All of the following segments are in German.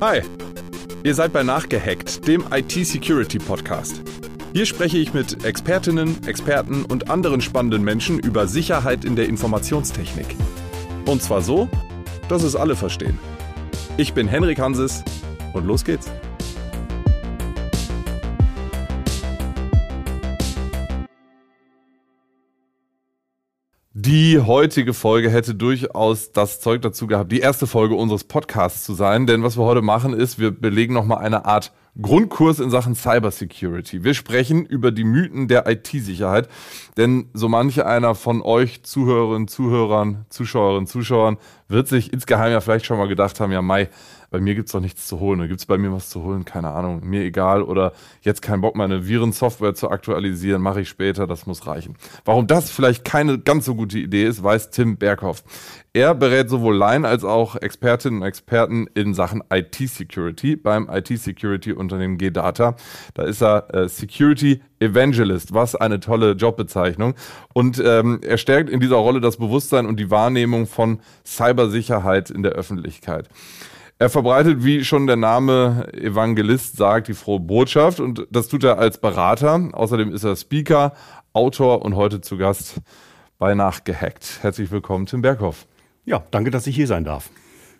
Hi, ihr seid bei Nachgehackt, dem IT-Security-Podcast. Hier spreche ich mit Expertinnen, Experten und anderen spannenden Menschen über Sicherheit in der Informationstechnik. Und zwar so, dass es alle verstehen. Ich bin Henrik Hanses und los geht's. Die heutige Folge hätte durchaus das Zeug dazu gehabt, die erste Folge unseres Podcasts zu sein. Denn was wir heute machen ist, wir belegen nochmal eine Art Grundkurs in Sachen Cybersecurity. Wir sprechen über die Mythen der IT-Sicherheit. Denn so manche einer von euch Zuhörerinnen, Zuhörern, Zuschauerinnen, Zuschauern wird sich insgeheim ja vielleicht schon mal gedacht haben, ja Mai, bei mir gibt's doch nichts zu holen. Gibt es bei mir was zu holen? Keine Ahnung. Mir egal. Oder jetzt kein Bock, meine Virensoftware zu aktualisieren. Mache ich später. Das muss reichen. Warum das vielleicht keine ganz so gute Idee ist, weiß Tim Berghoff. Er berät sowohl Laien als auch Expertinnen und Experten in Sachen IT-Security beim IT-Security-Unternehmen G-Data. Da ist er äh, Security Evangelist. Was eine tolle Jobbezeichnung. Und ähm, er stärkt in dieser Rolle das Bewusstsein und die Wahrnehmung von Cybersicherheit in der Öffentlichkeit. Er verbreitet, wie schon der Name Evangelist sagt, die frohe Botschaft und das tut er als Berater. Außerdem ist er Speaker, Autor und heute zu Gast bei Nachgehackt. Herzlich willkommen, Tim Berghoff. Ja, danke, dass ich hier sein darf.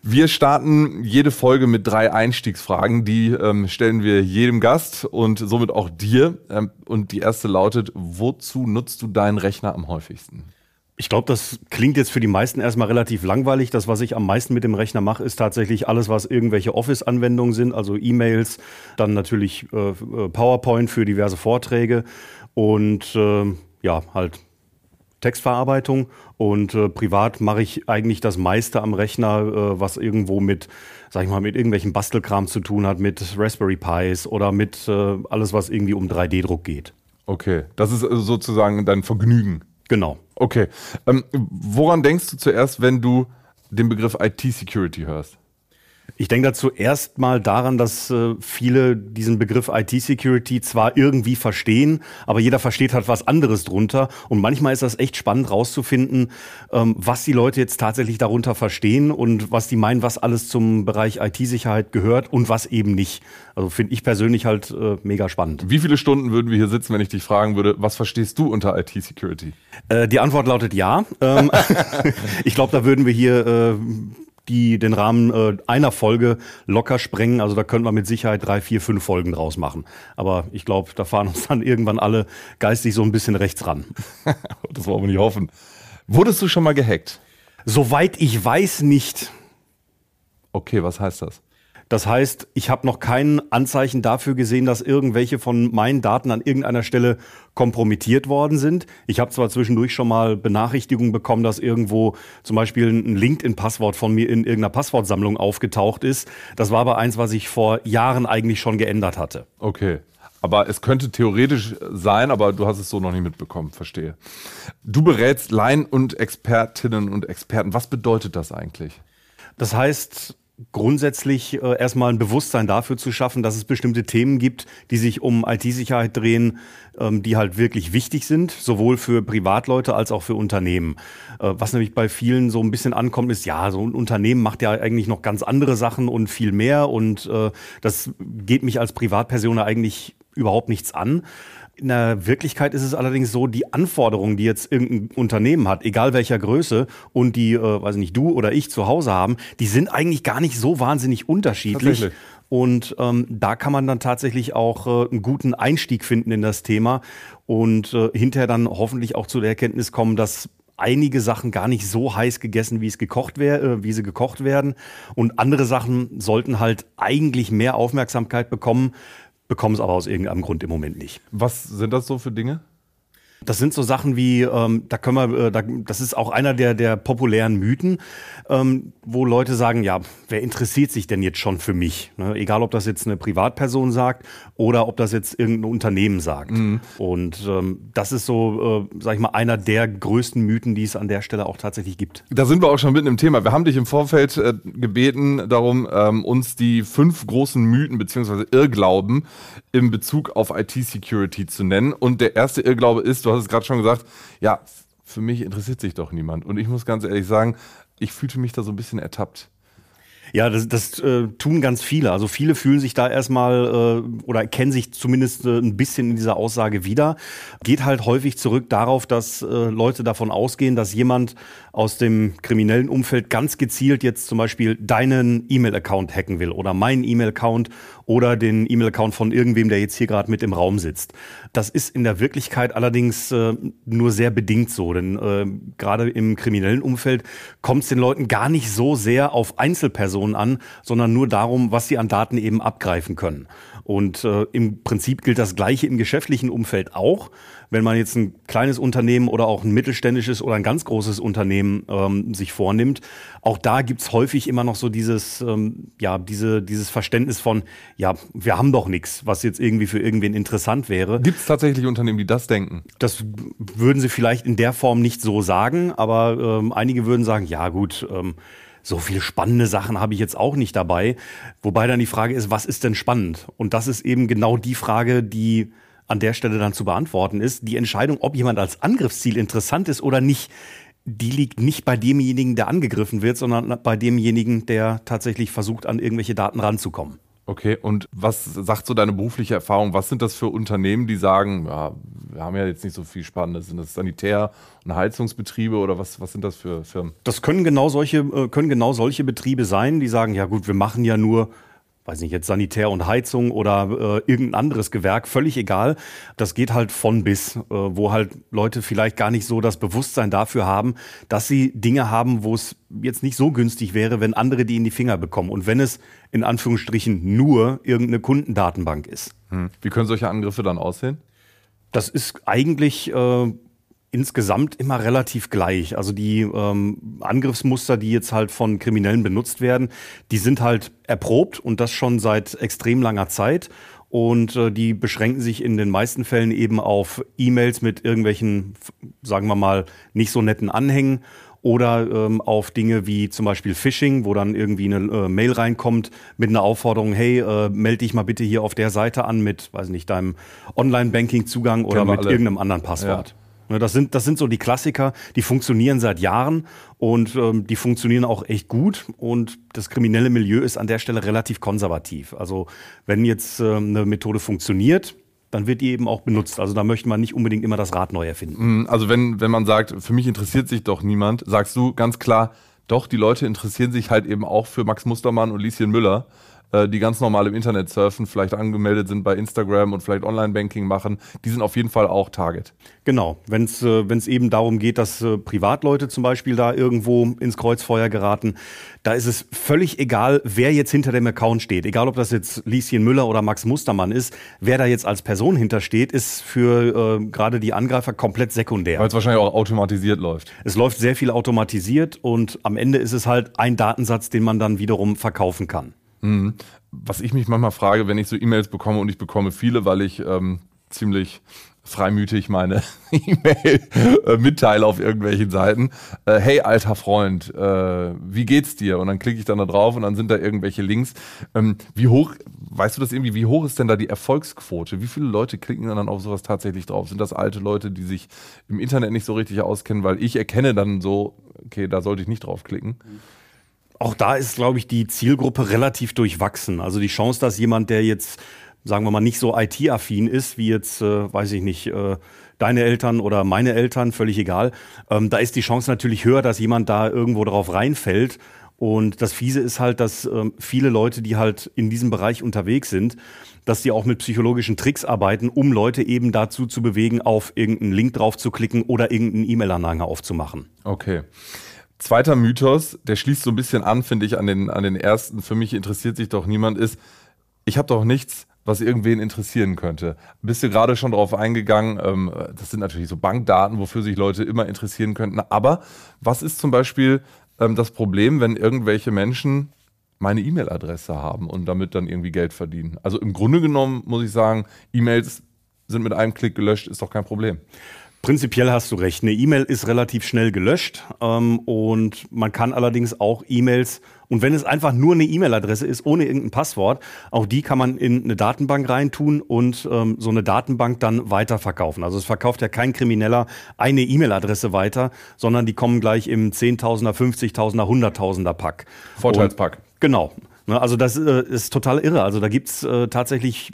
Wir starten jede Folge mit drei Einstiegsfragen, die ähm, stellen wir jedem Gast und somit auch dir. Ähm, und die erste lautet, wozu nutzt du deinen Rechner am häufigsten? Ich glaube, das klingt jetzt für die meisten erstmal relativ langweilig. Das, was ich am meisten mit dem Rechner mache, ist tatsächlich alles, was irgendwelche Office-Anwendungen sind, also E-Mails, dann natürlich äh, äh, PowerPoint für diverse Vorträge und äh, ja, halt Textverarbeitung. Und äh, privat mache ich eigentlich das meiste am Rechner, äh, was irgendwo mit, sag ich mal, mit irgendwelchen Bastelkram zu tun hat, mit Raspberry Pis oder mit äh, alles, was irgendwie um 3D-Druck geht. Okay, das ist sozusagen dein Vergnügen. Genau. Okay. Ähm, woran denkst du zuerst, wenn du den Begriff IT-Security hörst? Ich denke da zuerst mal daran, dass äh, viele diesen Begriff IT-Security zwar irgendwie verstehen, aber jeder versteht halt was anderes drunter. Und manchmal ist das echt spannend rauszufinden, ähm, was die Leute jetzt tatsächlich darunter verstehen und was die meinen, was alles zum Bereich IT-Sicherheit gehört und was eben nicht. Also finde ich persönlich halt äh, mega spannend. Wie viele Stunden würden wir hier sitzen, wenn ich dich fragen würde, was verstehst du unter IT-Security? Äh, die Antwort lautet ja. Ähm, ich glaube, da würden wir hier die den Rahmen äh, einer Folge locker sprengen. Also da könnte man mit Sicherheit drei, vier, fünf Folgen draus machen. Aber ich glaube, da fahren uns dann irgendwann alle geistig so ein bisschen rechts ran. das wollen wir nicht hoffen. Wurdest du schon mal gehackt? Soweit ich weiß, nicht. Okay, was heißt das? Das heißt, ich habe noch kein Anzeichen dafür gesehen, dass irgendwelche von meinen Daten an irgendeiner Stelle kompromittiert worden sind. Ich habe zwar zwischendurch schon mal Benachrichtigungen bekommen, dass irgendwo zum Beispiel ein LinkedIn-Passwort von mir in irgendeiner Passwortsammlung aufgetaucht ist. Das war aber eins, was ich vor Jahren eigentlich schon geändert hatte. Okay. Aber es könnte theoretisch sein, aber du hast es so noch nicht mitbekommen, verstehe. Du berätst Laien und Expertinnen und Experten. Was bedeutet das eigentlich? Das heißt, grundsätzlich äh, erstmal ein Bewusstsein dafür zu schaffen, dass es bestimmte Themen gibt, die sich um IT-Sicherheit drehen, ähm, die halt wirklich wichtig sind, sowohl für Privatleute als auch für Unternehmen. Äh, was nämlich bei vielen so ein bisschen ankommt, ist, ja, so ein Unternehmen macht ja eigentlich noch ganz andere Sachen und viel mehr und äh, das geht mich als Privatperson eigentlich überhaupt nichts an. In der Wirklichkeit ist es allerdings so, die Anforderungen, die jetzt irgendein Unternehmen hat, egal welcher Größe, und die, äh, weiß nicht, du oder ich zu Hause haben, die sind eigentlich gar nicht so wahnsinnig unterschiedlich. Und ähm, da kann man dann tatsächlich auch äh, einen guten Einstieg finden in das Thema und äh, hinterher dann hoffentlich auch zu der Erkenntnis kommen, dass einige Sachen gar nicht so heiß gegessen, wie es gekocht wär, äh, wie sie gekocht werden. Und andere Sachen sollten halt eigentlich mehr Aufmerksamkeit bekommen, bekommen es aber aus irgendeinem Grund im Moment nicht. Was sind das so für Dinge? Das sind so Sachen wie, ähm, da können wir, äh, da, das ist auch einer der, der populären Mythen, ähm, wo Leute sagen, ja, wer interessiert sich denn jetzt schon für mich? Ne? Egal, ob das jetzt eine Privatperson sagt oder ob das jetzt irgendein Unternehmen sagt. Mhm. Und ähm, das ist so, äh, sag ich mal, einer der größten Mythen, die es an der Stelle auch tatsächlich gibt. Da sind wir auch schon mitten im Thema. Wir haben dich im Vorfeld äh, gebeten, darum, ähm, uns die fünf großen Mythen bzw. Irrglauben im Bezug auf IT-Security zu nennen. Und der erste Irrglaube ist, du hast es gerade schon gesagt, ja, für mich interessiert sich doch niemand. Und ich muss ganz ehrlich sagen, ich fühlte mich da so ein bisschen ertappt. Ja, das, das äh, tun ganz viele. Also viele fühlen sich da erstmal äh, oder erkennen sich zumindest äh, ein bisschen in dieser Aussage wieder. Geht halt häufig zurück darauf, dass äh, Leute davon ausgehen, dass jemand aus dem kriminellen Umfeld ganz gezielt jetzt zum Beispiel deinen E-Mail-Account hacken will oder meinen E-Mail-Account oder den E-Mail-Account von irgendwem, der jetzt hier gerade mit im Raum sitzt. Das ist in der Wirklichkeit allerdings äh, nur sehr bedingt so, denn äh, gerade im kriminellen Umfeld kommt es den Leuten gar nicht so sehr auf Einzelpersonen an, sondern nur darum, was sie an Daten eben abgreifen können. Und äh, im Prinzip gilt das Gleiche im geschäftlichen Umfeld auch wenn man jetzt ein kleines Unternehmen oder auch ein mittelständisches oder ein ganz großes Unternehmen ähm, sich vornimmt, auch da gibt's häufig immer noch so dieses, ähm, ja, diese, dieses Verständnis von, ja, wir haben doch nichts, was jetzt irgendwie für irgendwen interessant wäre. Gibt es tatsächlich Unternehmen, die das denken? Das würden sie vielleicht in der Form nicht so sagen, aber ähm, einige würden sagen, ja gut, ähm, so viele spannende Sachen habe ich jetzt auch nicht dabei. Wobei dann die Frage ist, was ist denn spannend? Und das ist eben genau die Frage, die an der Stelle dann zu beantworten ist. Die Entscheidung, ob jemand als Angriffsziel interessant ist oder nicht, die liegt nicht bei demjenigen, der angegriffen wird, sondern bei demjenigen, der tatsächlich versucht, an irgendwelche Daten ranzukommen. Okay, und was sagt so deine berufliche Erfahrung? Was sind das für Unternehmen, die sagen, ja, wir haben ja jetzt nicht so viel Spannendes? Sind das Sanitär- und Heizungsbetriebe oder was, was sind das für Firmen? Das können genau solche, äh, können genau solche Betriebe sein, die sagen, ja gut, wir machen ja nur weiß nicht, jetzt Sanitär und Heizung oder äh, irgendein anderes Gewerk, völlig egal. Das geht halt von bis, äh, wo halt Leute vielleicht gar nicht so das Bewusstsein dafür haben, dass sie Dinge haben, wo es jetzt nicht so günstig wäre, wenn andere die in die Finger bekommen. Und wenn es in Anführungsstrichen nur irgendeine Kundendatenbank ist. Hm. Wie können solche Angriffe dann aussehen? Das ist eigentlich äh, insgesamt immer relativ gleich. Also die ähm, Angriffsmuster, die jetzt halt von Kriminellen benutzt werden, die sind halt erprobt und das schon seit extrem langer Zeit. Und äh, die beschränken sich in den meisten Fällen eben auf E-Mails mit irgendwelchen, sagen wir mal, nicht so netten Anhängen oder ähm, auf Dinge wie zum Beispiel Phishing, wo dann irgendwie eine äh, Mail reinkommt mit einer Aufforderung, hey, äh, melde dich mal bitte hier auf der Seite an mit, weiß nicht, deinem Online-Banking-Zugang oder mit alle. irgendeinem anderen Passwort. Ja. Ne, das sind, das sind so die Klassiker, die funktionieren seit Jahren und ähm, die funktionieren auch echt gut. Und das kriminelle Milieu ist an der Stelle relativ konservativ. Also wenn jetzt ähm, eine Methode funktioniert, dann wird die eben auch benutzt. Also da möchte man nicht unbedingt immer das Rad neu erfinden. Mm, also wenn, wenn man sagt, für mich interessiert sich doch niemand, sagst du ganz klar, doch, die Leute interessieren sich halt eben auch für Max Mustermann und Lieschen Müller. Äh, die ganz normal im Internet surfen, vielleicht angemeldet sind bei Instagram und vielleicht Online-Banking machen, die sind auf jeden Fall auch Target. Genau, wenn es äh, eben darum geht, dass äh, Privatleute zum Beispiel da irgendwo ins Kreuzfeuer geraten, da ist es völlig egal, wer jetzt hinter dem Account steht. Egal, ob das jetzt Lieschen Müller oder Max Mustermann ist, wer da jetzt als Person hintersteht, ist für äh, gerade die Angreifer komplett sekundär. Weil es wahrscheinlich auch automatisiert läuft. Es läuft sehr viel automatisiert und am Ende ist es halt ein Datensatz, den man dann wiederum verkaufen kann. Mhm. Was ich mich manchmal frage, wenn ich so E-Mails bekomme und ich bekomme viele, weil ich ähm, ziemlich freimütig meine E-Mail äh, mitteile auf irgendwelchen Seiten. Äh, hey, alter Freund, äh, wie geht's dir? Und dann klicke ich dann da drauf und dann sind da irgendwelche Links. Ähm, wie hoch, weißt du das irgendwie, wie hoch ist denn da die Erfolgsquote? Wie viele Leute klicken dann auf sowas tatsächlich drauf? Sind das alte Leute, die sich im Internet nicht so richtig auskennen? Weil ich erkenne dann so, okay, da sollte ich nicht draufklicken. Mhm. Auch da ist, glaube ich, die Zielgruppe relativ durchwachsen. Also die Chance, dass jemand, der jetzt, sagen wir mal, nicht so IT-affin ist, wie jetzt, äh, weiß ich nicht, äh, deine Eltern oder meine Eltern, völlig egal, ähm, da ist die Chance natürlich höher, dass jemand da irgendwo drauf reinfällt. Und das Fiese ist halt, dass ähm, viele Leute, die halt in diesem Bereich unterwegs sind, dass die auch mit psychologischen Tricks arbeiten, um Leute eben dazu zu bewegen, auf irgendeinen Link drauf zu klicken oder irgendeinen E-Mail-Anhänger aufzumachen. Okay. Zweiter Mythos, der schließt so ein bisschen an, finde ich, an den, an den ersten. Für mich interessiert sich doch niemand, ist, ich habe doch nichts, was irgendwen interessieren könnte. Bist du gerade schon darauf eingegangen, ähm, das sind natürlich so Bankdaten, wofür sich Leute immer interessieren könnten. Aber was ist zum Beispiel ähm, das Problem, wenn irgendwelche Menschen meine E-Mail-Adresse haben und damit dann irgendwie Geld verdienen? Also im Grunde genommen muss ich sagen, E-Mails sind mit einem Klick gelöscht, ist doch kein Problem. Prinzipiell hast du recht. Eine E-Mail ist relativ schnell gelöscht ähm, und man kann allerdings auch E-Mails, und wenn es einfach nur eine E-Mail-Adresse ist, ohne irgendein Passwort, auch die kann man in eine Datenbank reintun und ähm, so eine Datenbank dann weiterverkaufen. Also es verkauft ja kein Krimineller eine E-Mail-Adresse weiter, sondern die kommen gleich im Zehntausender, Fünfzigtausender, Hunderttausender Pack. Vorteilspack. Und Genau. Ne, also das äh, ist total irre. Also da gibt's äh, tatsächlich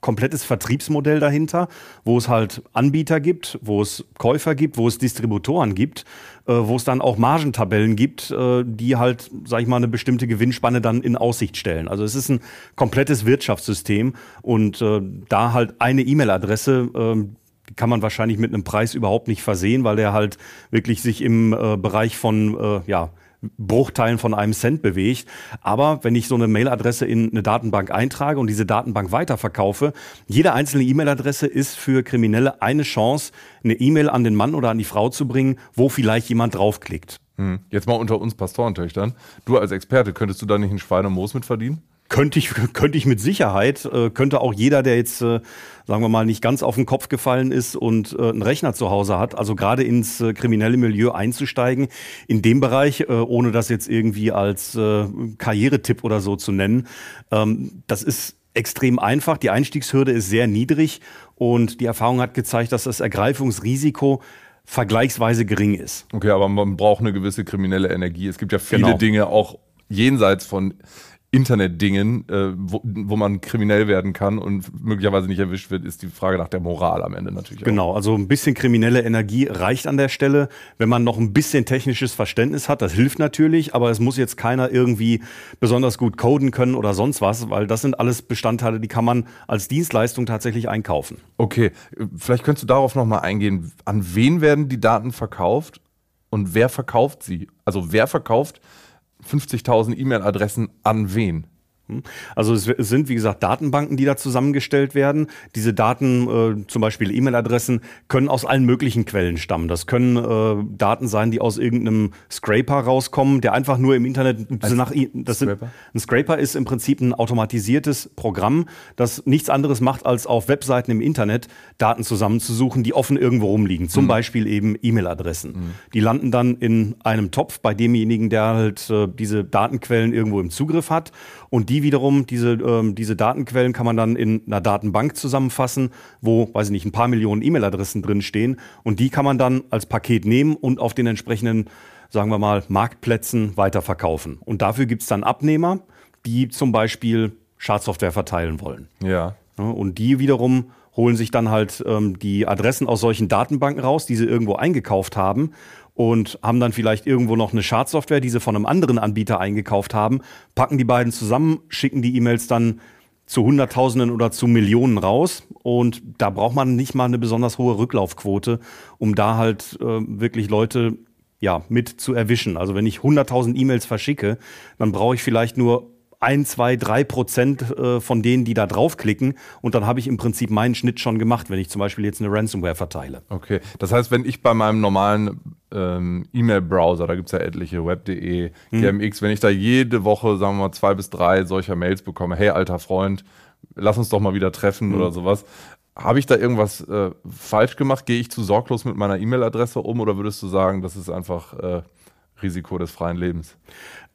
komplettes Vertriebsmodell dahinter, wo es halt Anbieter gibt, wo es Käufer gibt, wo es Distributoren gibt, äh, wo es dann auch Margentabellen gibt, äh, die halt, sag ich mal, eine bestimmte Gewinnspanne dann in Aussicht stellen. Also es ist ein komplettes Wirtschaftssystem und äh, da halt eine E-Mail-Adresse, ähm, kann man wahrscheinlich mit einem Preis überhaupt nicht versehen, weil der halt wirklich sich im äh, Bereich von äh, ja, Bruchteilen von einem Cent bewegt. Aber wenn ich so eine Mailadresse in eine Datenbank eintrage und diese Datenbank weiterverkaufe, jede einzelne E-Mail-Adresse ist für Kriminelle eine Chance, eine E-Mail an den Mann oder an die Frau zu bringen, wo vielleicht jemand draufklickt. Hm. Jetzt mal unter uns Pastorentöchtern. Du als Experte, könntest du da nicht ein Schwein und Moos mit verdienen? Könnte ich, könnte ich mit Sicherheit, äh, könnte auch jeder, der jetzt, äh, sagen wir mal, nicht ganz auf den Kopf gefallen ist und äh, einen Rechner zu Hause hat, also gerade ins äh, kriminelle Milieu einzusteigen, in dem Bereich, äh, ohne das jetzt irgendwie als äh, Karrieretipp oder so zu nennen, ähm, das ist extrem einfach. Die Einstiegshürde ist sehr niedrig und die Erfahrung hat gezeigt, dass das Ergreifungsrisiko vergleichsweise gering ist. Okay, aber man braucht eine gewisse kriminelle Energie. Es gibt ja viele Genau. Dinge auch jenseits von Internetdingen, äh, wo, wo man kriminell werden kann und möglicherweise nicht erwischt wird, ist die Frage nach der Moral am Ende natürlich. Genau, also ein bisschen kriminelle Energie reicht an der Stelle. Wenn man noch ein bisschen technisches Verständnis hat, das hilft natürlich, aber es muss jetzt keiner irgendwie besonders gut coden können oder sonst was, weil das sind alles Bestandteile, die kann man als Dienstleistung tatsächlich einkaufen. Auch. Okay, vielleicht könntest du darauf nochmal eingehen. An wen werden die Daten verkauft und wer verkauft sie? Also wer verkauft 50.000 E-Mail-Adressen an wen? Also es sind, wie gesagt, Datenbanken, die da zusammengestellt werden. Diese Daten, äh, zum Beispiel E-Mail-Adressen, können aus allen möglichen Quellen stammen. Das können äh, Daten sein, die aus irgendeinem Scraper rauskommen, der einfach nur im Internet so nach das sind, Scraper? ein Scraper ist im Prinzip ein automatisiertes Programm, das nichts anderes macht, als auf Webseiten im Internet Daten zusammenzusuchen, die offen irgendwo rumliegen. Zum Beispiel eben E-Mail-Adressen. Die landen dann in einem Topf bei demjenigen, der halt äh, diese Datenquellen irgendwo im Zugriff hat. Und die wiederum, diese, ähm, diese Datenquellen kann man dann in einer Datenbank zusammenfassen, wo, weiß ich nicht, ein paar Millionen E-Mail-Adressen drinstehen. Und die kann man dann als Paket nehmen und auf den entsprechenden, sagen wir mal, Marktplätzen weiterverkaufen. Und dafür gibt's dann Abnehmer, die zum Beispiel Schadsoftware verteilen wollen. Ja. Ja, Und die wiederum holen sich dann halt ähm, die Adressen aus solchen Datenbanken raus, die sie irgendwo eingekauft haben und haben dann vielleicht irgendwo noch eine Schadsoftware, die sie von einem anderen Anbieter eingekauft haben, packen die beiden zusammen, schicken die E-Mails dann zu Hunderttausenden oder zu Millionen raus. Und da braucht man nicht mal eine besonders hohe Rücklaufquote, um da halt äh, wirklich Leute ja, mit zu erwischen. Also wenn ich 100.000 E-Mails verschicke, dann brauche ich vielleicht nur ein, zwei, drei Prozent äh, von denen, die da draufklicken. Und dann habe ich im Prinzip meinen Schnitt schon gemacht, wenn ich zum Beispiel jetzt eine Ransomware verteile. Okay, das heißt, wenn ich bei meinem normalen ähm, E-Mail-Browser, da gibt's ja etliche, web.de, GMX, wenn ich da jede Woche, sagen wir mal, zwei bis drei solcher Mails bekomme, hey alter Freund, lass uns doch mal wieder treffen oder sowas, habe ich da irgendwas äh, falsch gemacht? Gehe ich zu sorglos mit meiner E-Mail-Adresse um oder würdest du sagen, das ist einfach äh, Risiko des freien Lebens?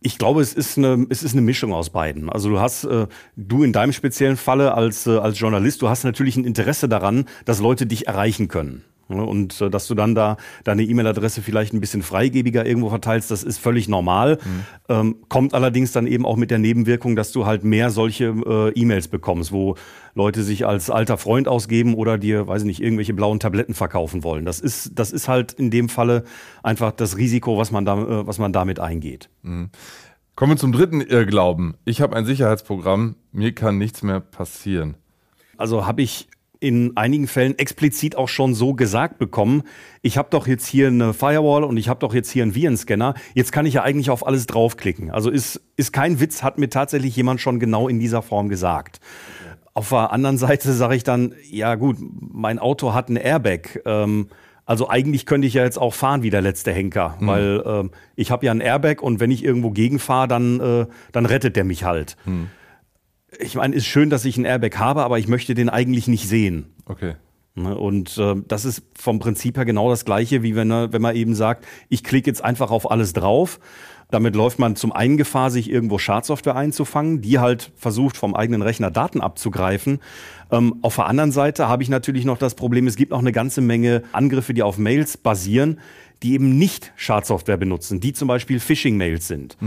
Ich glaube, es ist eine, es ist eine Mischung aus beiden. Also du hast, äh, du in deinem speziellen Falle als, äh, als Journalist, du hast natürlich ein Interesse daran, dass Leute dich erreichen können. Ja, Und äh, dass du dann da deine E-Mail-Adresse vielleicht ein bisschen freigebiger irgendwo verteilst, das ist völlig normal. Ähm, kommt allerdings dann eben auch mit der Nebenwirkung, dass du halt mehr solche äh, E-Mails bekommst, wo Leute sich als alter Freund ausgeben oder dir, weiß ich nicht, irgendwelche blauen Tabletten verkaufen wollen. Das ist, das ist halt in dem Falle einfach das Risiko, was man, da, äh, was man damit eingeht. Kommen wir zum dritten Irrglauben. Ich habe ein Sicherheitsprogramm, mir kann nichts mehr passieren. Also habe ich in einigen Fällen explizit auch schon so gesagt bekommen, ich habe doch jetzt hier eine Firewall und ich habe doch jetzt hier einen Virenscanner, jetzt kann ich ja eigentlich auf alles draufklicken. Also ist, ist kein Witz, hat mir tatsächlich jemand schon genau in dieser Form gesagt. Auf der anderen Seite sage ich dann, ja gut, mein Auto hat ein Airbag. Ähm, also eigentlich könnte ich ja jetzt auch fahren wie der letzte Henker, weil ähm, ich habe ja ein Airbag und wenn ich irgendwo gegenfahre, dann, äh, dann rettet der mich halt. Ich meine, ist schön, dass ich ein Airbag habe, aber ich möchte den eigentlich nicht sehen. Okay. Ne, Und äh, das ist vom Prinzip her genau das Gleiche, wie wenn, wenn man eben sagt, ich klicke jetzt einfach auf alles drauf. Damit läuft man zum einen Gefahr, sich irgendwo Schadsoftware einzufangen, die halt versucht, vom eigenen Rechner Daten abzugreifen. Ähm, auf der anderen Seite habe ich natürlich noch das Problem, es gibt noch eine ganze Menge Angriffe, die auf Mails basieren, die eben nicht Schadsoftware benutzen, die zum Beispiel Phishing-Mails sind.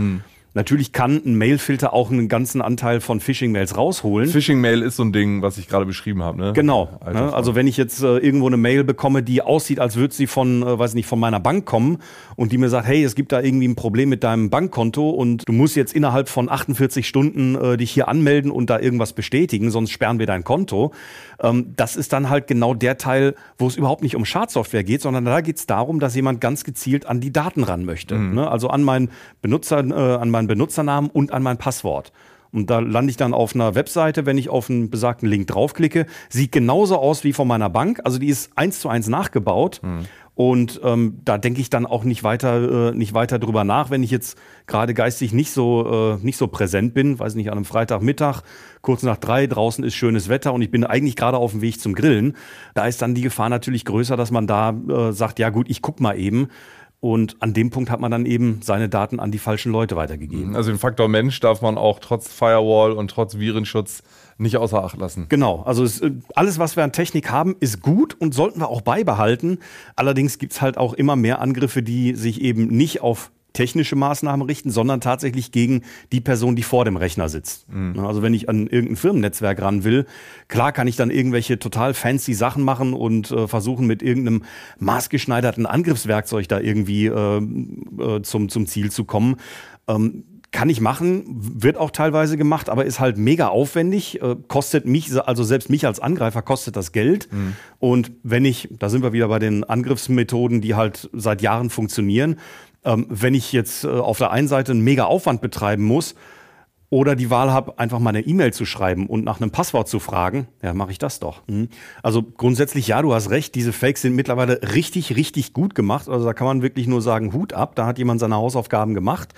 Natürlich kann ein Mailfilter auch einen ganzen Anteil von Phishing-Mails rausholen. Phishing-Mail ist so ein Ding, was ich gerade beschrieben habe. Ne? Genau. Ne? Also wenn ich jetzt äh, irgendwo eine Mail bekomme, die aussieht, als würde sie von, äh, weiß nicht, von meiner Bank kommen und die mir sagt, hey, es gibt da irgendwie ein Problem mit deinem Bankkonto und du musst jetzt innerhalb von 48 Stunden äh, dich hier anmelden und da irgendwas bestätigen, sonst sperren wir dein Konto. Ähm, das ist dann halt genau der Teil, wo es überhaupt nicht um Schadsoftware geht, sondern da geht es darum, dass jemand ganz gezielt an die Daten ran möchte. Mhm. Ne? Also an meinen Benutzer, äh, an meinen Benutzernamen und an mein Passwort. Und da lande ich dann auf einer Webseite, wenn ich auf einen besagten Link draufklicke. Sieht genauso aus wie von meiner Bank. Also die ist eins zu eins nachgebaut. Mhm. Und ähm, da denke ich dann auch nicht weiter, äh, nicht weiter drüber nach, wenn ich jetzt gerade geistig nicht so, äh, nicht so präsent bin, weiß nicht, an einem Freitagmittag, kurz nach drei, draußen ist schönes Wetter und ich bin eigentlich gerade auf dem Weg zum Grillen. Da ist dann die Gefahr natürlich größer, dass man da äh, sagt, ja gut, ich guck mal eben. Und an dem Punkt hat man dann eben seine Daten an die falschen Leute weitergegeben. Also den Faktor Mensch darf man auch trotz Firewall und trotz Virenschutz nicht außer Acht lassen. Genau, also es, äh, alles, was wir an Technik haben, ist gut und sollten wir auch beibehalten. Allerdings gibt es halt auch immer mehr Angriffe, die sich eben nicht auf technische Maßnahmen richten, sondern tatsächlich gegen die Person, die vor dem Rechner sitzt. Mhm. Also wenn ich an irgendein Firmennetzwerk ran will, klar kann ich dann irgendwelche total fancy Sachen machen und äh, versuchen mit irgendeinem maßgeschneiderten Angriffswerkzeug da irgendwie äh, äh, zum, zum Ziel zu kommen. Ähm, kann ich machen, wird auch teilweise gemacht, aber ist halt mega aufwendig, äh, kostet mich, also selbst mich als Angreifer kostet das Geld. Mhm. Und wenn ich, da sind wir wieder bei den Angriffsmethoden, die halt seit Jahren funktionieren, ähm, wenn ich jetzt äh, auf der einen Seite einen mega Aufwand betreiben muss, oder die Wahl habe, einfach mal eine E-Mail zu schreiben und nach einem Passwort zu fragen, ja, mache ich das doch. Mhm. Also grundsätzlich, ja, du hast recht, diese Fakes sind mittlerweile richtig, richtig gut gemacht. Also da kann man wirklich nur sagen, Hut ab, da hat jemand seine Hausaufgaben gemacht.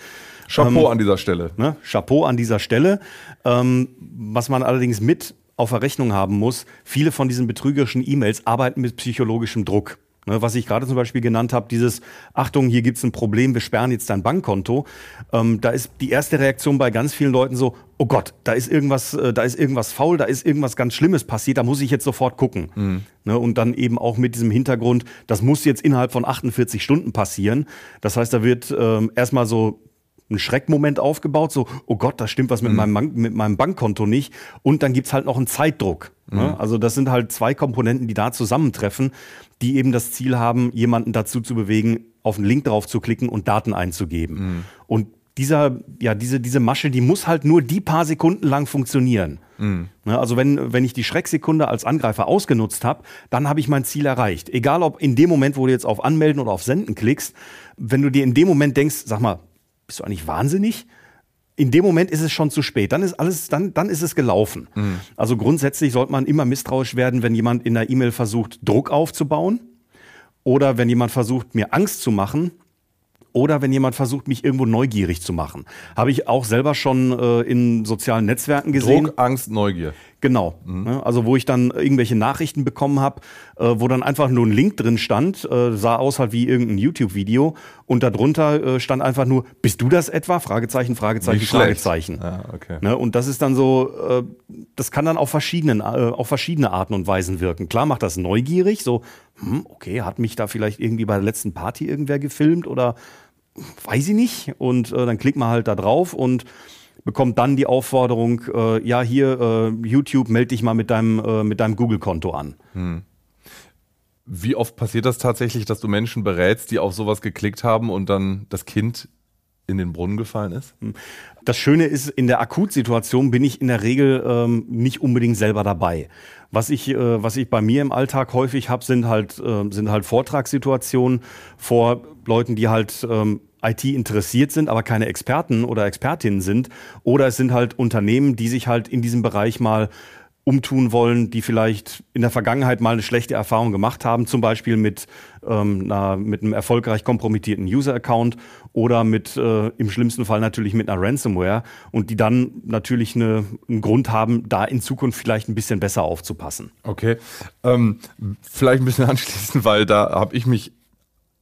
Chapeau ähm, an dieser Stelle. Ne? Chapeau an dieser Stelle. Ähm, was man allerdings mit auf der Rechnung haben muss, viele von diesen betrügerischen E-Mails arbeiten mit psychologischem Druck. Ne, was ich gerade zum Beispiel genannt habe, dieses Achtung, hier gibt es ein Problem, wir sperren jetzt dein Bankkonto. Ähm, da ist die erste Reaktion bei ganz vielen Leuten so, oh Gott, da ist irgendwas, äh, da ist irgendwas faul, da ist irgendwas ganz Schlimmes passiert, da muss ich jetzt sofort gucken. Mhm. Ne, und dann eben auch mit diesem Hintergrund, das muss jetzt innerhalb von 48 Stunden passieren. Das heißt, da wird ähm, erstmal so ein Schreckmoment aufgebaut, so, oh Gott, da stimmt was mit, mhm. meinem, Bank, mit meinem Bankkonto nicht. Und dann gibt's halt noch einen Zeitdruck. Ne? Mhm. Ne? Also das sind halt zwei Komponenten, die da zusammentreffen, die eben das Ziel haben, jemanden dazu zu bewegen, auf einen Link drauf zu klicken und Daten einzugeben. Mhm. Und dieser, ja, diese, diese Masche, die muss halt nur die paar Sekunden lang funktionieren. Mhm. Ne? Also wenn, wenn ich die Schrecksekunde als Angreifer ausgenutzt habe, dann habe ich mein Ziel erreicht. Egal ob in dem Moment, wo du jetzt auf Anmelden oder auf Senden klickst, wenn du dir in dem Moment denkst, sag mal, bist du eigentlich wahnsinnig? In dem Moment ist es schon zu spät. Dann ist alles, dann, dann ist es gelaufen. Mhm. Also grundsätzlich sollte man immer misstrauisch werden, wenn jemand in der E-Mail versucht, Druck aufzubauen oder wenn jemand versucht, mir Angst zu machen oder wenn jemand versucht, mich irgendwo neugierig zu machen. Habe ich auch selber schon äh, in sozialen Netzwerken gesehen. Druck, Angst, Neugier. Genau. Mhm. Also wo ich dann irgendwelche Nachrichten bekommen habe, äh, wo dann einfach nur ein Link drin stand, äh, sah aus halt wie irgendein YouTube-Video und darunter äh, stand einfach nur, bist du das etwa? Fragezeichen, Fragezeichen, Fragezeichen. Ja, okay. Ne? Und das ist dann so, äh, das kann dann auf verschiedenen, äh, auf verschiedene Arten und Weisen wirken. Klar macht das neugierig, so, hm, okay, hat mich da vielleicht irgendwie bei der letzten Party irgendwer gefilmt oder weiß ich nicht. Und äh, dann klickt man halt da drauf und bekommt dann die Aufforderung, äh, ja, hier, äh, YouTube, melde dich mal mit deinem, äh, mit deinem Google-Konto an. Hm. Wie oft passiert das tatsächlich, dass du Menschen berätst, die auf sowas geklickt haben und dann das Kind in den Brunnen gefallen ist? Hm. Das Schöne ist, in der Akutsituation bin ich in der Regel ähm, nicht unbedingt selber dabei. Was ich, äh, was ich bei mir im Alltag häufig habe, sind halt, äh, sind halt Vortragssituationen vor Leuten, die halt ähm, IT interessiert sind, aber keine Experten oder Expertinnen sind. Oder es sind halt Unternehmen, die sich halt in diesem Bereich mal umtun wollen, die vielleicht in der Vergangenheit mal eine schlechte Erfahrung gemacht haben, zum Beispiel mit, ähm, na, mit einem erfolgreich kompromittierten User-Account oder mit äh, im schlimmsten Fall natürlich mit einer Ransomware und die dann natürlich eine, einen Grund haben, da in Zukunft vielleicht ein bisschen besser aufzupassen. Okay, ähm, vielleicht ein bisschen anschließend, weil da habe ich mich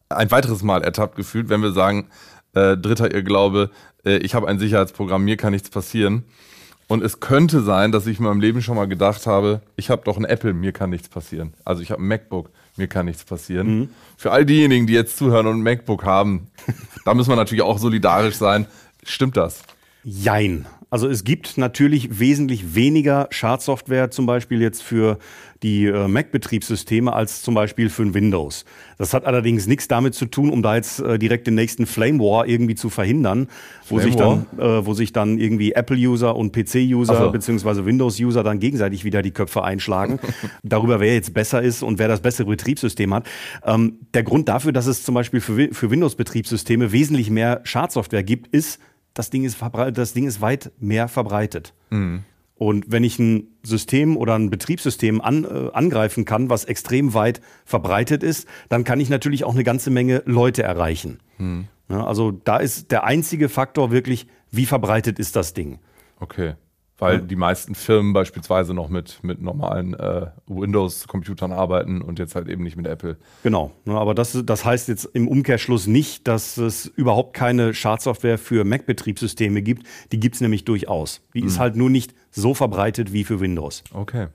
ein weiteres Mal ertappt gefühlt, wenn wir sagen, äh, dritter Irrglaube, äh, ich habe ein Sicherheitsprogramm, mir kann nichts passieren. Und es könnte sein, dass ich in meinem Leben schon mal gedacht habe, ich habe doch ein Apple, mir kann nichts passieren. Also ich habe ein MacBook, mir kann nichts passieren. Mhm. Für all diejenigen, die jetzt zuhören und ein MacBook haben, da müssen wir natürlich auch solidarisch sein. Stimmt das? Jein. Also es gibt natürlich wesentlich weniger Schadsoftware zum Beispiel jetzt für die äh, Mac-Betriebssysteme als zum Beispiel für Windows. Das hat allerdings nichts damit zu tun, um da jetzt äh, direkt den nächsten Flame War irgendwie zu verhindern, wo sich, dann, äh, wo sich dann irgendwie Apple-User und PC-User so. beziehungsweise Windows-User dann gegenseitig wieder die Köpfe einschlagen. Darüber, wer jetzt besser ist und wer das bessere Betriebssystem hat. Ähm, der Grund dafür, dass es zum Beispiel für, für Windows-Betriebssysteme wesentlich mehr Schadsoftware gibt, ist, das Ding ist, das Ding ist weit mehr verbreitet. Mhm. Und wenn ich ein System oder ein Betriebssystem an, äh, angreifen kann, was extrem weit verbreitet ist, dann kann ich natürlich auch eine ganze Menge Leute erreichen. Mhm. Ja, also da ist der einzige Faktor wirklich, wie verbreitet ist das Ding. Okay weil die meisten Firmen beispielsweise noch mit, mit normalen äh, Windows-Computern arbeiten und jetzt halt eben nicht mit Apple. Genau, aber das, das heißt jetzt im Umkehrschluss nicht, dass es überhaupt keine Schadsoftware für Mac-Betriebssysteme gibt. Die gibt es nämlich durchaus. Die mhm. ist halt nur nicht so verbreitet wie für Windows. Okay.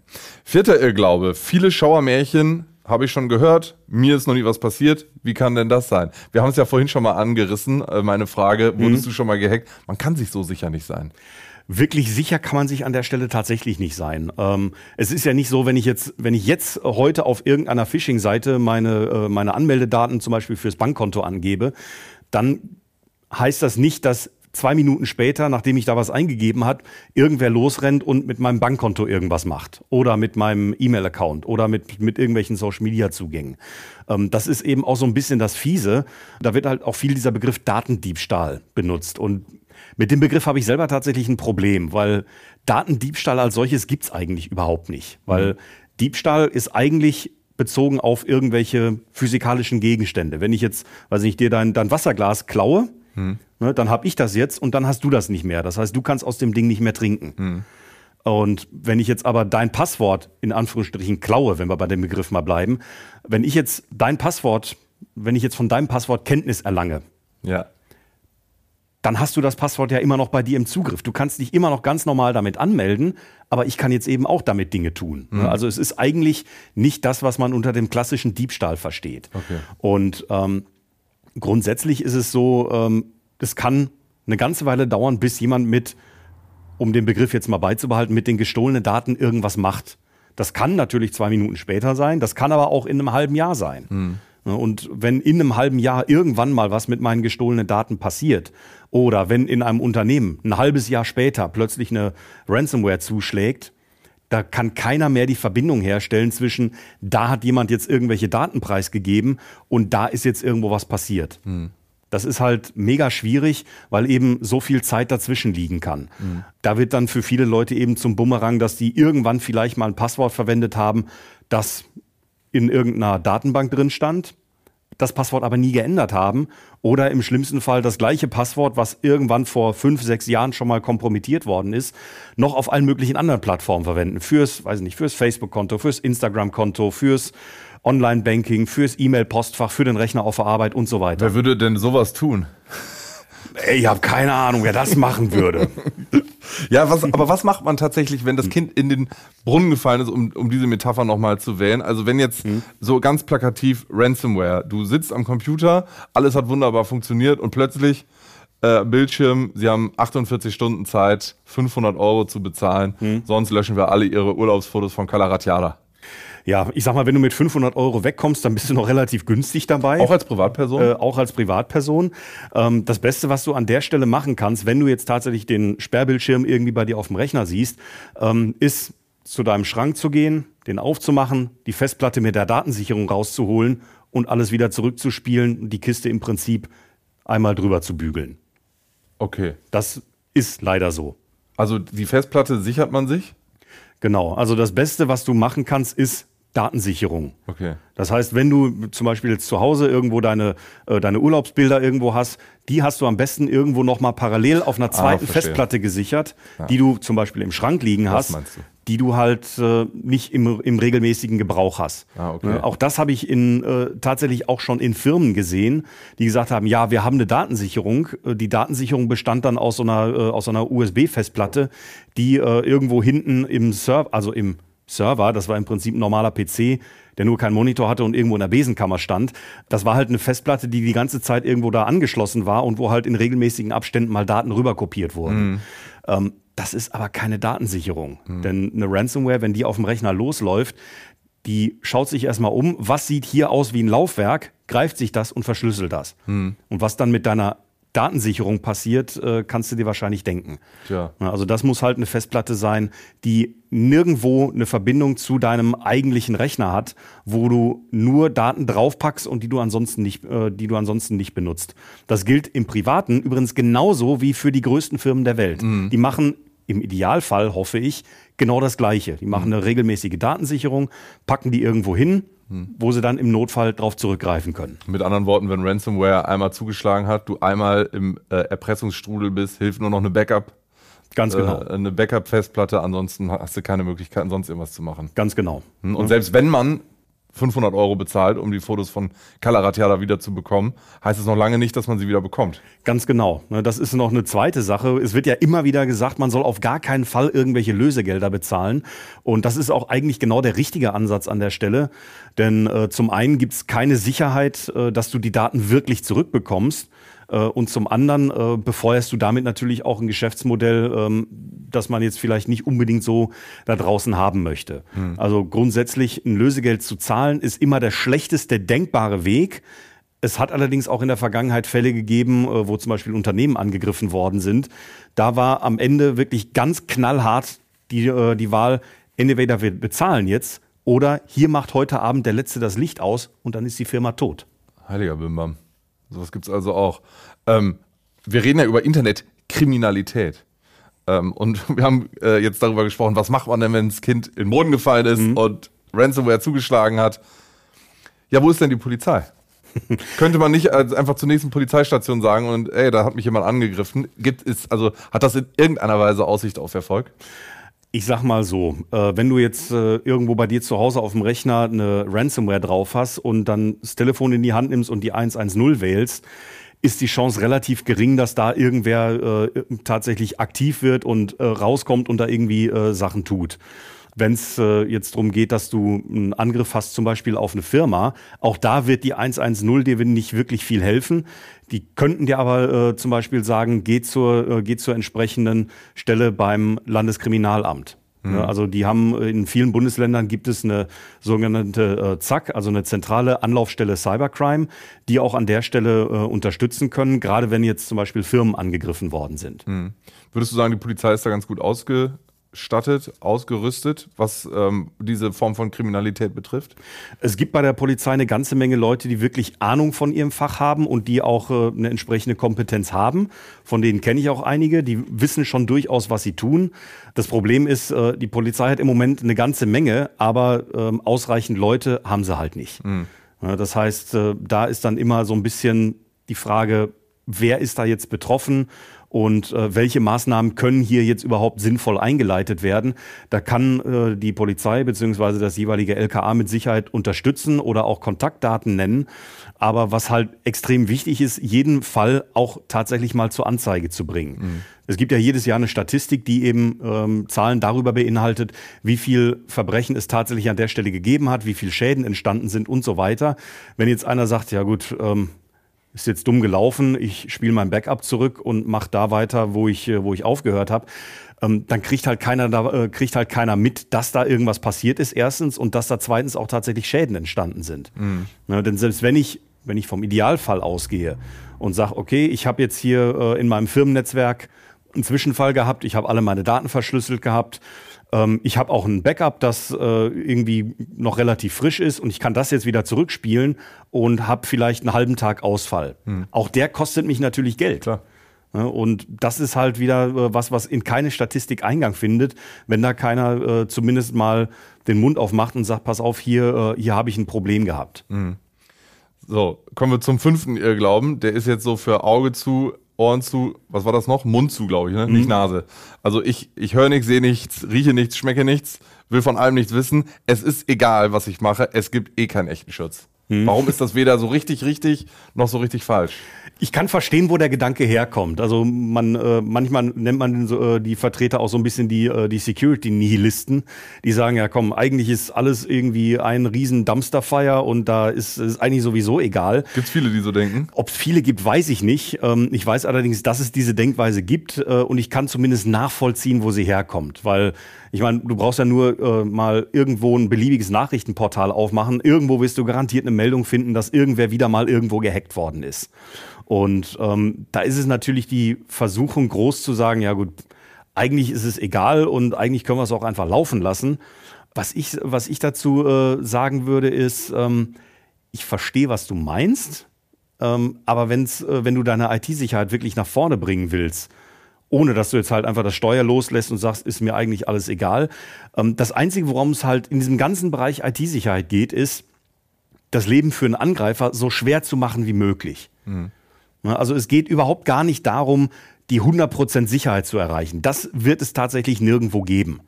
Vierter Irrglaube. Viele Schauermärchen habe ich schon gehört. Mir ist noch nie was passiert. Wie kann denn das sein? Wir haben es ja vorhin schon mal angerissen. Äh, meine Frage, wurdest mhm. du schon mal gehackt? Man kann sich so sicher nicht sein wirklich sicher kann man sich an der Stelle tatsächlich nicht sein. Ähm, es ist ja nicht so, wenn ich jetzt, wenn ich jetzt heute auf irgendeiner Phishing-Seite meine, äh, meine Anmeldedaten zum Beispiel fürs Bankkonto angebe, dann heißt das nicht, dass zwei Minuten später, nachdem ich da was eingegeben hat, irgendwer losrennt und mit meinem Bankkonto irgendwas macht oder mit meinem E-Mail-Account oder mit, mit irgendwelchen Social-Media-Zugängen. Ähm, das ist eben auch so ein bisschen das Fiese. Da wird halt auch viel dieser Begriff Datendiebstahl benutzt und mit dem Begriff habe ich selber tatsächlich ein Problem, weil Datendiebstahl als solches gibt's eigentlich überhaupt nicht. Weil mhm. Diebstahl ist eigentlich bezogen auf irgendwelche physikalischen Gegenstände. Wenn ich jetzt, weiß nicht, dir dein, dein Wasserglas klaue, mhm. ne, dann habe ich das jetzt und dann hast du das nicht mehr. Das heißt, du kannst aus dem Ding nicht mehr trinken. Mhm. Und wenn ich jetzt aber dein Passwort in Anführungsstrichen klaue, wenn wir bei dem Begriff mal bleiben, wenn ich jetzt dein Passwort, wenn ich jetzt von deinem Passwort Kenntnis erlange, ja dann hast du das Passwort ja immer noch bei dir im Zugriff. Du kannst dich immer noch ganz normal damit anmelden, aber ich kann jetzt eben auch damit Dinge tun. Mhm. Also es ist eigentlich nicht das, was man unter dem klassischen Diebstahl versteht. Okay. Und ähm, grundsätzlich ist es so, ähm, es kann eine ganze Weile dauern, bis jemand mit, um den Begriff jetzt mal beizubehalten, mit den gestohlenen Daten irgendwas macht. Das kann natürlich zwei Minuten später sein, das kann aber auch in einem halben Jahr sein. Mhm. Ne, und wenn in einem halben Jahr irgendwann mal was mit meinen gestohlenen Daten passiert oder wenn in einem Unternehmen ein halbes Jahr später plötzlich eine Ransomware zuschlägt, da kann keiner mehr die Verbindung herstellen zwischen, da hat jemand jetzt irgendwelche Daten preisgegeben und da ist jetzt irgendwo was passiert. Hm. Das ist halt mega schwierig, weil eben so viel Zeit dazwischen liegen kann. Mhm. Da wird dann für viele Leute eben zum Bumerang, dass die irgendwann vielleicht mal ein Passwort verwendet haben, das in irgendeiner Datenbank drin stand, das Passwort aber nie geändert haben oder im schlimmsten Fall das gleiche Passwort, was irgendwann vor fünf, sechs Jahren schon mal kompromittiert worden ist, noch auf allen möglichen anderen Plattformen verwenden. Fürs, weiß nicht, fürs Facebook-Konto, fürs Instagram-Konto, fürs Online-Banking, fürs E-Mail-Postfach, für den Rechner auf der Arbeit und so weiter. Wer würde denn sowas tun? Ey, ich habe keine Ahnung, wer das machen würde. ja, was, aber was macht man tatsächlich, wenn das Kind in den Brunnen gefallen ist, um, um diese Metapher nochmal zu wählen? Also wenn jetzt mhm. so ganz plakativ Ransomware, du sitzt am Computer, alles hat wunderbar funktioniert und plötzlich äh, Bildschirm, sie haben 48 Stunden Zeit, 500 Euro zu bezahlen, mhm. sonst löschen wir alle ihre Urlaubsfotos von Calaratiada ja, ich sag mal, wenn du mit 500 Euro wegkommst, dann bist du noch relativ günstig dabei. Auch als Privatperson? Äh, auch als Privatperson. Ähm, das Beste, was du an der Stelle machen kannst, wenn du jetzt tatsächlich den Sperrbildschirm irgendwie bei dir auf dem Rechner siehst, ähm, ist zu deinem Schrank zu gehen, den aufzumachen, die Festplatte mit der Datensicherung rauszuholen und alles wieder zurückzuspielen und die Kiste im Prinzip einmal drüber zu bügeln. Okay. Das ist leider so. Also die Festplatte sichert man sich? Genau. Also das Beste, was du machen kannst, ist Datensicherung. Okay. Das heißt, wenn du zum Beispiel jetzt zu Hause irgendwo deine, äh, deine Urlaubsbilder irgendwo hast, die hast du am besten irgendwo nochmal parallel auf einer ah, zweiten ah, Festplatte gesichert, ja. die du zum Beispiel im Schrank liegen hast, die du halt äh, nicht im, im regelmäßigen Gebrauch hast. Ah, okay. Ne? Auch das habe ich in, äh, tatsächlich auch schon in Firmen gesehen, die gesagt haben, ja, wir haben eine Datensicherung. Äh, die Datensicherung bestand dann aus so einer, äh, aus so einer USB-Festplatte, die äh, irgendwo hinten im Server, also im Server, das war im Prinzip ein normaler PC, der nur keinen Monitor hatte und irgendwo in der Besenkammer stand. Das war halt eine Festplatte, die die ganze Zeit irgendwo da angeschlossen war und wo halt in regelmäßigen Abständen mal Daten rüberkopiert wurden. Mhm. Ähm, das ist aber keine Datensicherung. Mhm. Denn eine Ransomware, wenn die auf dem Rechner losläuft, die schaut sich erstmal um, was sieht hier aus wie ein Laufwerk, greift sich das und verschlüsselt das. Mhm. Und was dann mit deiner Datensicherung passiert, äh, kannst du dir wahrscheinlich denken. Tja. Also das muss halt eine Festplatte sein, die nirgendwo eine Verbindung zu deinem eigentlichen Rechner hat, wo du nur Daten draufpackst und die du ansonsten nicht, äh, die du ansonsten nicht benutzt. Das gilt im Privaten übrigens genauso wie für die größten Firmen der Welt. Mhm. Die machen im Idealfall, hoffe ich, genau das Gleiche. Die machen eine regelmäßige Datensicherung, packen die irgendwo hin, hm. wo sie dann im Notfall darauf zurückgreifen können. Mit anderen Worten, wenn Ransomware einmal zugeschlagen hat, du einmal im äh, Erpressungsstrudel bist, hilft nur noch eine Backup. Ganz genau. Äh, eine Backup-Festplatte, ansonsten hast du keine Möglichkeiten, sonst irgendwas zu machen. Ganz genau. Hm, und selbst wenn man 500 Euro bezahlt, um die Fotos von Kalaratjada wieder zu bekommen, heißt es noch lange nicht, dass man sie wieder bekommt. Ganz genau. Ne, das ist noch eine zweite Sache. Es wird ja immer wieder gesagt, man soll auf gar keinen Fall irgendwelche Lösegelder bezahlen. Und das ist auch eigentlich genau der richtige Ansatz an der Stelle. Denn äh, zum einen gibt es keine Sicherheit, äh, dass du die Daten wirklich zurückbekommst. Äh, und zum anderen äh, befeuerst du damit natürlich auch ein Geschäftsmodell, ähm, das man jetzt vielleicht nicht unbedingt so da draußen haben möchte. Hm. Also grundsätzlich ein Lösegeld zu zahlen ist immer der schlechteste denkbare Weg. Es hat allerdings auch in der Vergangenheit Fälle gegeben, äh, wo zum Beispiel Unternehmen angegriffen worden sind. Da war am Ende wirklich ganz knallhart die, die Wahl, entweder wir bezahlen jetzt oder hier macht heute Abend der Letzte das Licht aus und dann ist die Firma tot. Heiliger Bimbam. Sowas gibt es also auch. Ähm, wir reden ja über Internetkriminalität. Ähm, und wir haben äh, jetzt darüber gesprochen, was macht man denn, wenn das Kind in den Boden gefallen ist mhm. und Ransomware zugeschlagen hat. Ja, wo ist denn die Polizei? Könnte man nicht einfach zur nächsten Polizeistation sagen und ey, da hat mich jemand angegriffen? Gibt es, also hat das in irgendeiner Weise Aussicht auf Erfolg? Ich sag mal so, äh, wenn du jetzt äh, irgendwo bei dir zu Hause auf dem Rechner eine Ransomware drauf hast und dann das Telefon in die Hand nimmst und die 110 wählst, ist die Chance relativ gering, dass da irgendwer äh, tatsächlich aktiv wird und äh, rauskommt und da irgendwie äh, Sachen tut. Wenn es äh, jetzt darum geht, dass du einen Angriff hast, zum Beispiel auf eine Firma, auch da wird die 110 dir nicht wirklich viel helfen. Die könnten dir aber äh, zum Beispiel sagen, geh zur, äh, geh zur entsprechenden Stelle beim Landeskriminalamt. Mhm. Also die haben äh, in vielen Bundesländern gibt es eine sogenannte äh, ZAK, also eine zentrale Anlaufstelle Cybercrime, die auch an der Stelle äh, unterstützen können, gerade wenn jetzt zum Beispiel Firmen angegriffen worden sind. Mhm. Würdest du sagen, die Polizei ist da ganz gut ausge ausgestattet, ausgerüstet, was ähm, diese Form von Kriminalität betrifft? Es gibt bei der Polizei eine ganze Menge Leute, die wirklich Ahnung von ihrem Fach haben und die auch äh, eine entsprechende Kompetenz haben. Von denen kenne ich auch einige, die wissen schon durchaus, was sie tun. Das Problem ist, äh, die Polizei hat im Moment eine ganze Menge, aber ähm, ausreichend Leute haben sie halt nicht. Mhm. Ja, das heißt, äh, da ist dann immer so ein bisschen die Frage, wer ist da jetzt betroffen und äh, welche Maßnahmen können hier jetzt überhaupt sinnvoll eingeleitet werden. Da kann äh, die Polizei beziehungsweise das jeweilige LKA mit Sicherheit unterstützen oder auch Kontaktdaten nennen. Aber was halt extrem wichtig ist, jeden Fall auch tatsächlich mal zur Anzeige zu bringen. Mhm. Es gibt ja jedes Jahr eine Statistik, die eben ähm, Zahlen darüber beinhaltet, wie viel Verbrechen es tatsächlich an der Stelle gegeben hat, wie viel Schäden entstanden sind und so weiter. Wenn jetzt einer sagt, ja gut, ähm, ist jetzt dumm gelaufen, ich spiele mein Backup zurück und mache da weiter, wo ich, äh, wo ich aufgehört habe. Ähm, dann kriegt halt keiner da, äh, kriegt halt keiner mit, dass da irgendwas passiert ist, erstens, und dass da zweitens auch tatsächlich Schäden entstanden sind. Mhm. Ja, denn selbst wenn ich, wenn ich vom Idealfall ausgehe und sage, okay, ich habe jetzt hier äh, in meinem Firmennetzwerk einen Zwischenfall gehabt, ich habe alle meine Daten verschlüsselt gehabt, ähm, ich habe auch ein Backup, das äh, irgendwie noch relativ frisch ist und ich kann das jetzt wieder zurückspielen und habe vielleicht einen halben Tag Ausfall. Hm. Auch der kostet mich natürlich Geld. Klar. Und das ist halt wieder äh, was, was in keine Statistik Eingang findet, wenn da keiner äh, zumindest mal den Mund aufmacht und sagt, pass auf, hier, äh, hier habe ich ein Problem gehabt. Mhm. So, kommen wir zum fünften Irrglauben. Der ist jetzt so für Auge zu, Ohren zu, was war das noch? Mund zu, glaube ich, ne? Mhm. Nicht Nase. Also ich, ich höre nichts, sehe nichts, rieche nichts, schmecke nichts, will von allem nichts wissen. Es ist egal, was ich mache, es gibt eh keinen echten Schutz. Hm. Warum ist das weder so richtig richtig noch so richtig falsch? Ich kann verstehen, wo der Gedanke herkommt. Also man äh, manchmal nennt man so, äh, die Vertreter auch so ein bisschen die äh, die Security Nihilisten, die sagen ja, komm, eigentlich ist alles irgendwie ein riesen Dumpsterfire und da ist es eigentlich sowieso egal. Gibt's viele, die so denken? Ob es viele gibt, weiß ich nicht. Ähm, ich weiß allerdings, dass es diese Denkweise gibt äh, und ich kann zumindest nachvollziehen, wo sie herkommt, weil ich meine, du brauchst ja nur äh, mal irgendwo ein beliebiges Nachrichtenportal aufmachen. Irgendwo wirst du garantiert eine Meldung finden, dass irgendwer wieder mal irgendwo gehackt worden ist. Und ähm, da ist es natürlich die Versuchung groß zu sagen, ja gut, eigentlich ist es egal und eigentlich können wir es auch einfach laufen lassen. Was ich, was ich dazu äh, sagen würde, ist, ähm, ich verstehe, was du meinst, ähm, aber wenn's, äh, wenn du deine IT-Sicherheit wirklich nach vorne bringen willst, ohne dass du jetzt halt einfach das Steuer loslässt und sagst, ist mir eigentlich alles egal. Ähm, das Einzige, worum es halt in diesem ganzen Bereich IT-Sicherheit geht, ist, das Leben für einen Angreifer so schwer zu machen wie möglich. Mhm. Also es geht überhaupt gar nicht darum, die 100% Sicherheit zu erreichen. Das wird es tatsächlich nirgendwo geben.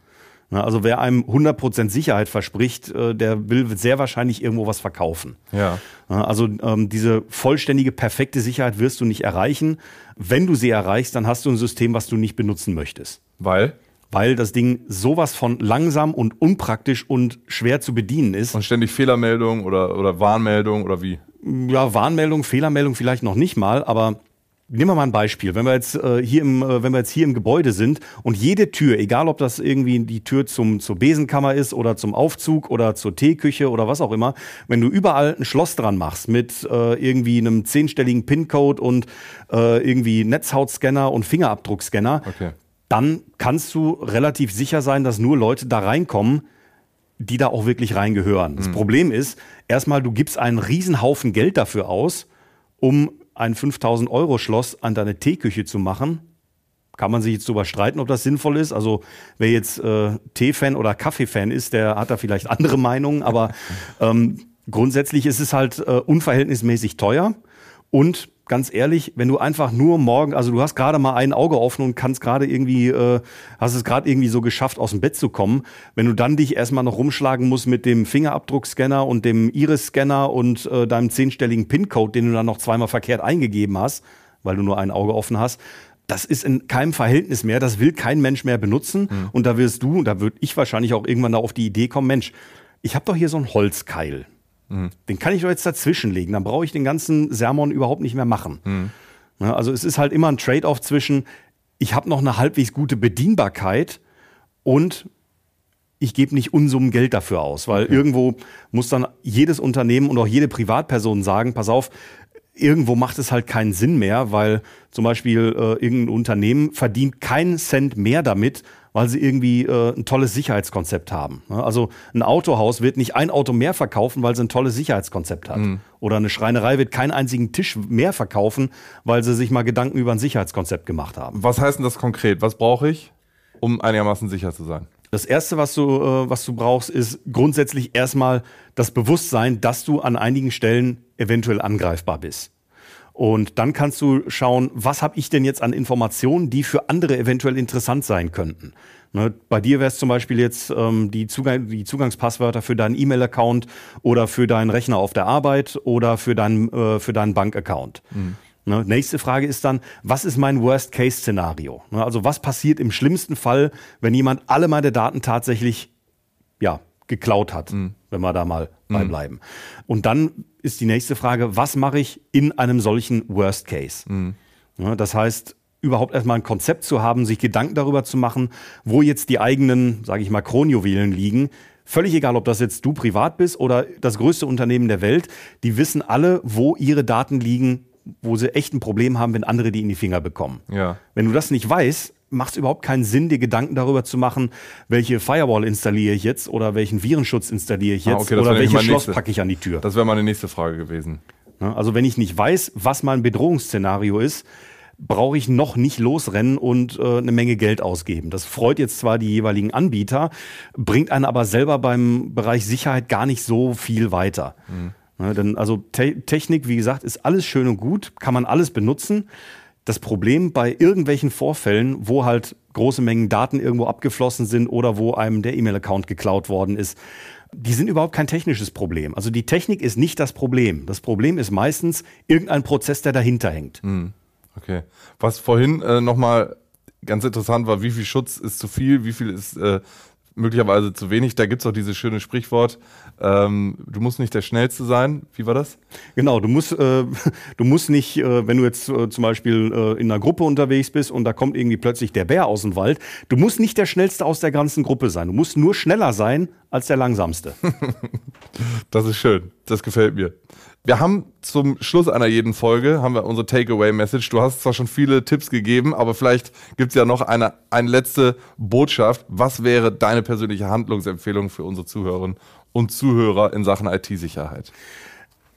Also wer einem 100% Sicherheit verspricht, äh, der will sehr wahrscheinlich irgendwo was verkaufen. Ja. Also ähm, diese vollständige, perfekte Sicherheit wirst du nicht erreichen. Wenn du sie erreichst, dann hast du ein System, was du nicht benutzen möchtest. Weil? Weil das Ding sowas von langsam und unpraktisch und schwer zu bedienen ist. Und ständig Fehlermeldung oder, oder Warnmeldung oder wie? Ja, Warnmeldung, Fehlermeldung vielleicht noch nicht mal, aber Nehmen wir mal ein Beispiel. Wenn wir jetzt äh, hier im, äh, wenn wir jetzt hier im Gebäude sind und jede Tür, egal ob das irgendwie die Tür zum zur Besenkammer ist oder zum Aufzug oder zur Teeküche oder was auch immer, wenn du überall ein Schloss dran machst mit äh, irgendwie einem zehnstelligen PIN-Code und äh, irgendwie Netzhautscanner und Fingerabdruckscanner, okay. Dann kannst du relativ sicher sein, dass nur Leute da reinkommen, die da auch wirklich reingehören. Das mhm. Problem ist, erstmal, du gibst einen Riesenhaufen Geld dafür aus, um ein 5000 Euro Schloss an deine Teeküche zu machen. Kann man sich jetzt darüber streiten, ob das sinnvoll ist. Also wer jetzt äh, Tee-Fan oder Kaffee-Fan ist, der hat da vielleicht andere Meinungen. Aber ähm, grundsätzlich ist es halt äh, unverhältnismäßig teuer. Und ganz ehrlich, wenn du einfach nur morgen, also du hast gerade mal ein Auge offen und kannst gerade irgendwie, äh, hast es gerade irgendwie so geschafft, aus dem Bett zu kommen, wenn du dann dich erstmal noch rumschlagen musst mit dem Fingerabdruckscanner und dem Iris-Scanner und äh, deinem zehnstelligen PIN-Code, den du dann noch zweimal verkehrt eingegeben hast, weil du nur ein Auge offen hast, das ist in keinem Verhältnis mehr, das will kein Mensch mehr benutzen. Mhm. Und da wirst du, und da würde ich wahrscheinlich auch irgendwann da auf die Idee kommen, Mensch, ich habe doch hier so einen Holzkeil. Mhm. Den kann ich doch jetzt dazwischenlegen. Dann brauche ich den ganzen Sermon überhaupt nicht mehr machen. Mhm. Also es ist halt immer ein Trade-off zwischen, ich habe noch eine halbwegs gute Bedienbarkeit und ich gebe nicht Unsummen Geld dafür aus, weil okay. irgendwo muss dann jedes Unternehmen und auch jede Privatperson sagen, pass auf, irgendwo macht es halt keinen Sinn mehr, weil zum Beispiel äh, irgendein Unternehmen verdient keinen Cent mehr damit, weil sie irgendwie äh, ein tolles Sicherheitskonzept haben. Ne? Also ein Autohaus wird nicht ein Auto mehr verkaufen, weil sie ein tolles Sicherheitskonzept hat. Mhm. Oder eine Schreinerei wird keinen einzigen Tisch mehr verkaufen, weil sie sich mal Gedanken über ein Sicherheitskonzept gemacht haben. Was heißt denn das konkret? Was brauche ich, um einigermaßen sicher zu sein? Das erste, was du, äh, was du brauchst, ist grundsätzlich erstmal das Bewusstsein, dass du an einigen Stellen eventuell angreifbar bist. Und dann kannst du schauen, was habe ich denn jetzt an Informationen, die für andere eventuell interessant sein könnten. Ne, bei dir wäre es zum Beispiel jetzt ähm, die, Zugang, die Zugangspasswörter für deinen E-Mail-Account oder für deinen Rechner auf der Arbeit oder für, dein, äh, für deinen Bankaccount. Mhm. Ne, nächste Frage ist dann, was ist mein Worst-Case-Szenario? Ne, also was passiert im schlimmsten Fall, wenn jemand alle meine Daten tatsächlich ja, geklaut hat, mhm. Wenn wir da mal mhm. beibleiben. Und dann ist die nächste Frage, was mache ich in einem solchen Worst Case? Mhm. Ja, das heißt, überhaupt erstmal ein Konzept zu haben, sich Gedanken darüber zu machen, wo jetzt die eigenen, sage ich mal, Kronjuwelen liegen. Völlig egal, ob das jetzt du privat bist oder das größte Unternehmen der Welt, die wissen alle, wo ihre Daten liegen, wo sie echt ein Problem haben, wenn andere die in die Finger bekommen. Ja. Wenn du das nicht weißt, macht es überhaupt keinen Sinn, dir Gedanken darüber zu machen, welche Firewall installiere ich jetzt oder welchen Virenschutz installiere ich ah, jetzt ah, okay, oder welches Schloss packe ich an die Tür. Das wäre meine nächste Frage gewesen. Also wenn ich nicht weiß, was mein Bedrohungsszenario ist, brauche ich noch nicht losrennen und äh, eine Menge Geld ausgeben. Das freut jetzt zwar die jeweiligen Anbieter, bringt einen aber selber beim Bereich Sicherheit gar nicht so viel weiter. Mhm. Ja, denn also Te Technik, wie gesagt, ist alles schön und gut, kann man alles benutzen Das Problem bei irgendwelchen Vorfällen, wo halt große Mengen Daten irgendwo abgeflossen sind oder wo einem der E-Mail-Account geklaut worden ist, die sind überhaupt kein technisches Problem. Also die Technik ist nicht das Problem. Das Problem ist meistens irgendein Prozess, der dahinter hängt. Hm. Okay. Was vorhin äh, nochmal ganz interessant war, wie viel Schutz ist zu viel, wie viel ist äh, möglicherweise zu wenig. Da gibt es auch dieses schöne Sprichwort, ähm, du musst nicht der Schnellste sein. Wie war das? Genau, du musst, äh, du musst nicht, äh, wenn du jetzt äh, zum Beispiel äh, in einer Gruppe unterwegs bist und da kommt irgendwie plötzlich der Bär aus dem Wald, du musst nicht der Schnellste aus der ganzen Gruppe sein. Du musst nur schneller sein als der Langsamste. das ist schön, das gefällt mir. Wir haben zum Schluss einer jeden Folge haben wir unsere Takeaway-Message. Du hast zwar schon viele Tipps gegeben, aber vielleicht gibt es ja noch eine, eine letzte Botschaft. Was wäre deine persönliche Handlungsempfehlung für unsere Zuhörerinnen und Zuhörer in Sachen IT-Sicherheit?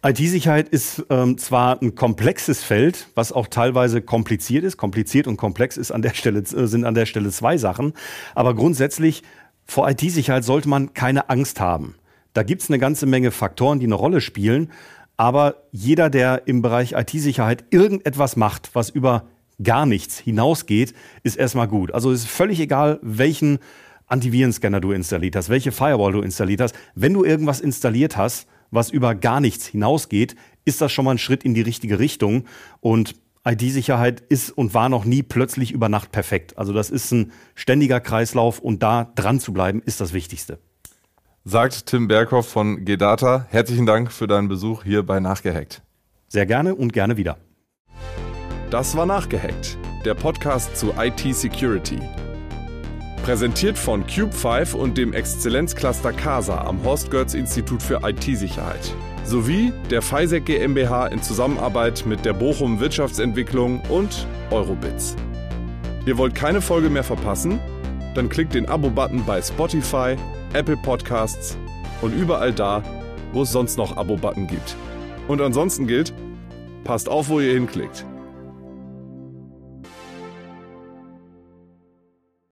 IT-Sicherheit ist ähm, zwar ein komplexes Feld, was auch teilweise kompliziert ist. Kompliziert und komplex ist an der Stelle, äh, sind an der Stelle zwei Sachen. Aber grundsätzlich vor IT-Sicherheit sollte man keine Angst haben. Da gibt es eine ganze Menge Faktoren, die eine Rolle spielen. Aber jeder, der im Bereich IT-Sicherheit irgendetwas macht, was über gar nichts hinausgeht, ist erstmal gut. Also es ist völlig egal, welchen Antivirenscanner du installiert hast, welche Firewall du installiert hast. Wenn du irgendwas installiert hast, was über gar nichts hinausgeht, ist das schon mal ein Schritt in die richtige Richtung. Und IT-Sicherheit ist und war noch nie plötzlich über Nacht perfekt. Also das ist ein ständiger Kreislauf und da dran zu bleiben, ist das Wichtigste sagt Tim Berghoff von Gedata. Herzlichen Dank für deinen Besuch hier bei Nachgehackt. Sehr gerne und gerne wieder. Das war Nachgehackt, der Podcast zu IT Security. Präsentiert von Cube5 und dem Exzellenzcluster CASA am Horst Götz Institut für IT-Sicherheit. Sowie der FISEC GmbH in Zusammenarbeit mit der Bochum Wirtschaftsentwicklung und Eurobits. Ihr wollt keine Folge mehr verpassen? Dann klickt den Abo-Button bei Spotify, Apple Podcasts und überall da, wo es sonst noch Abo-Button gibt. Und ansonsten gilt, passt auf, wo ihr hinklickt.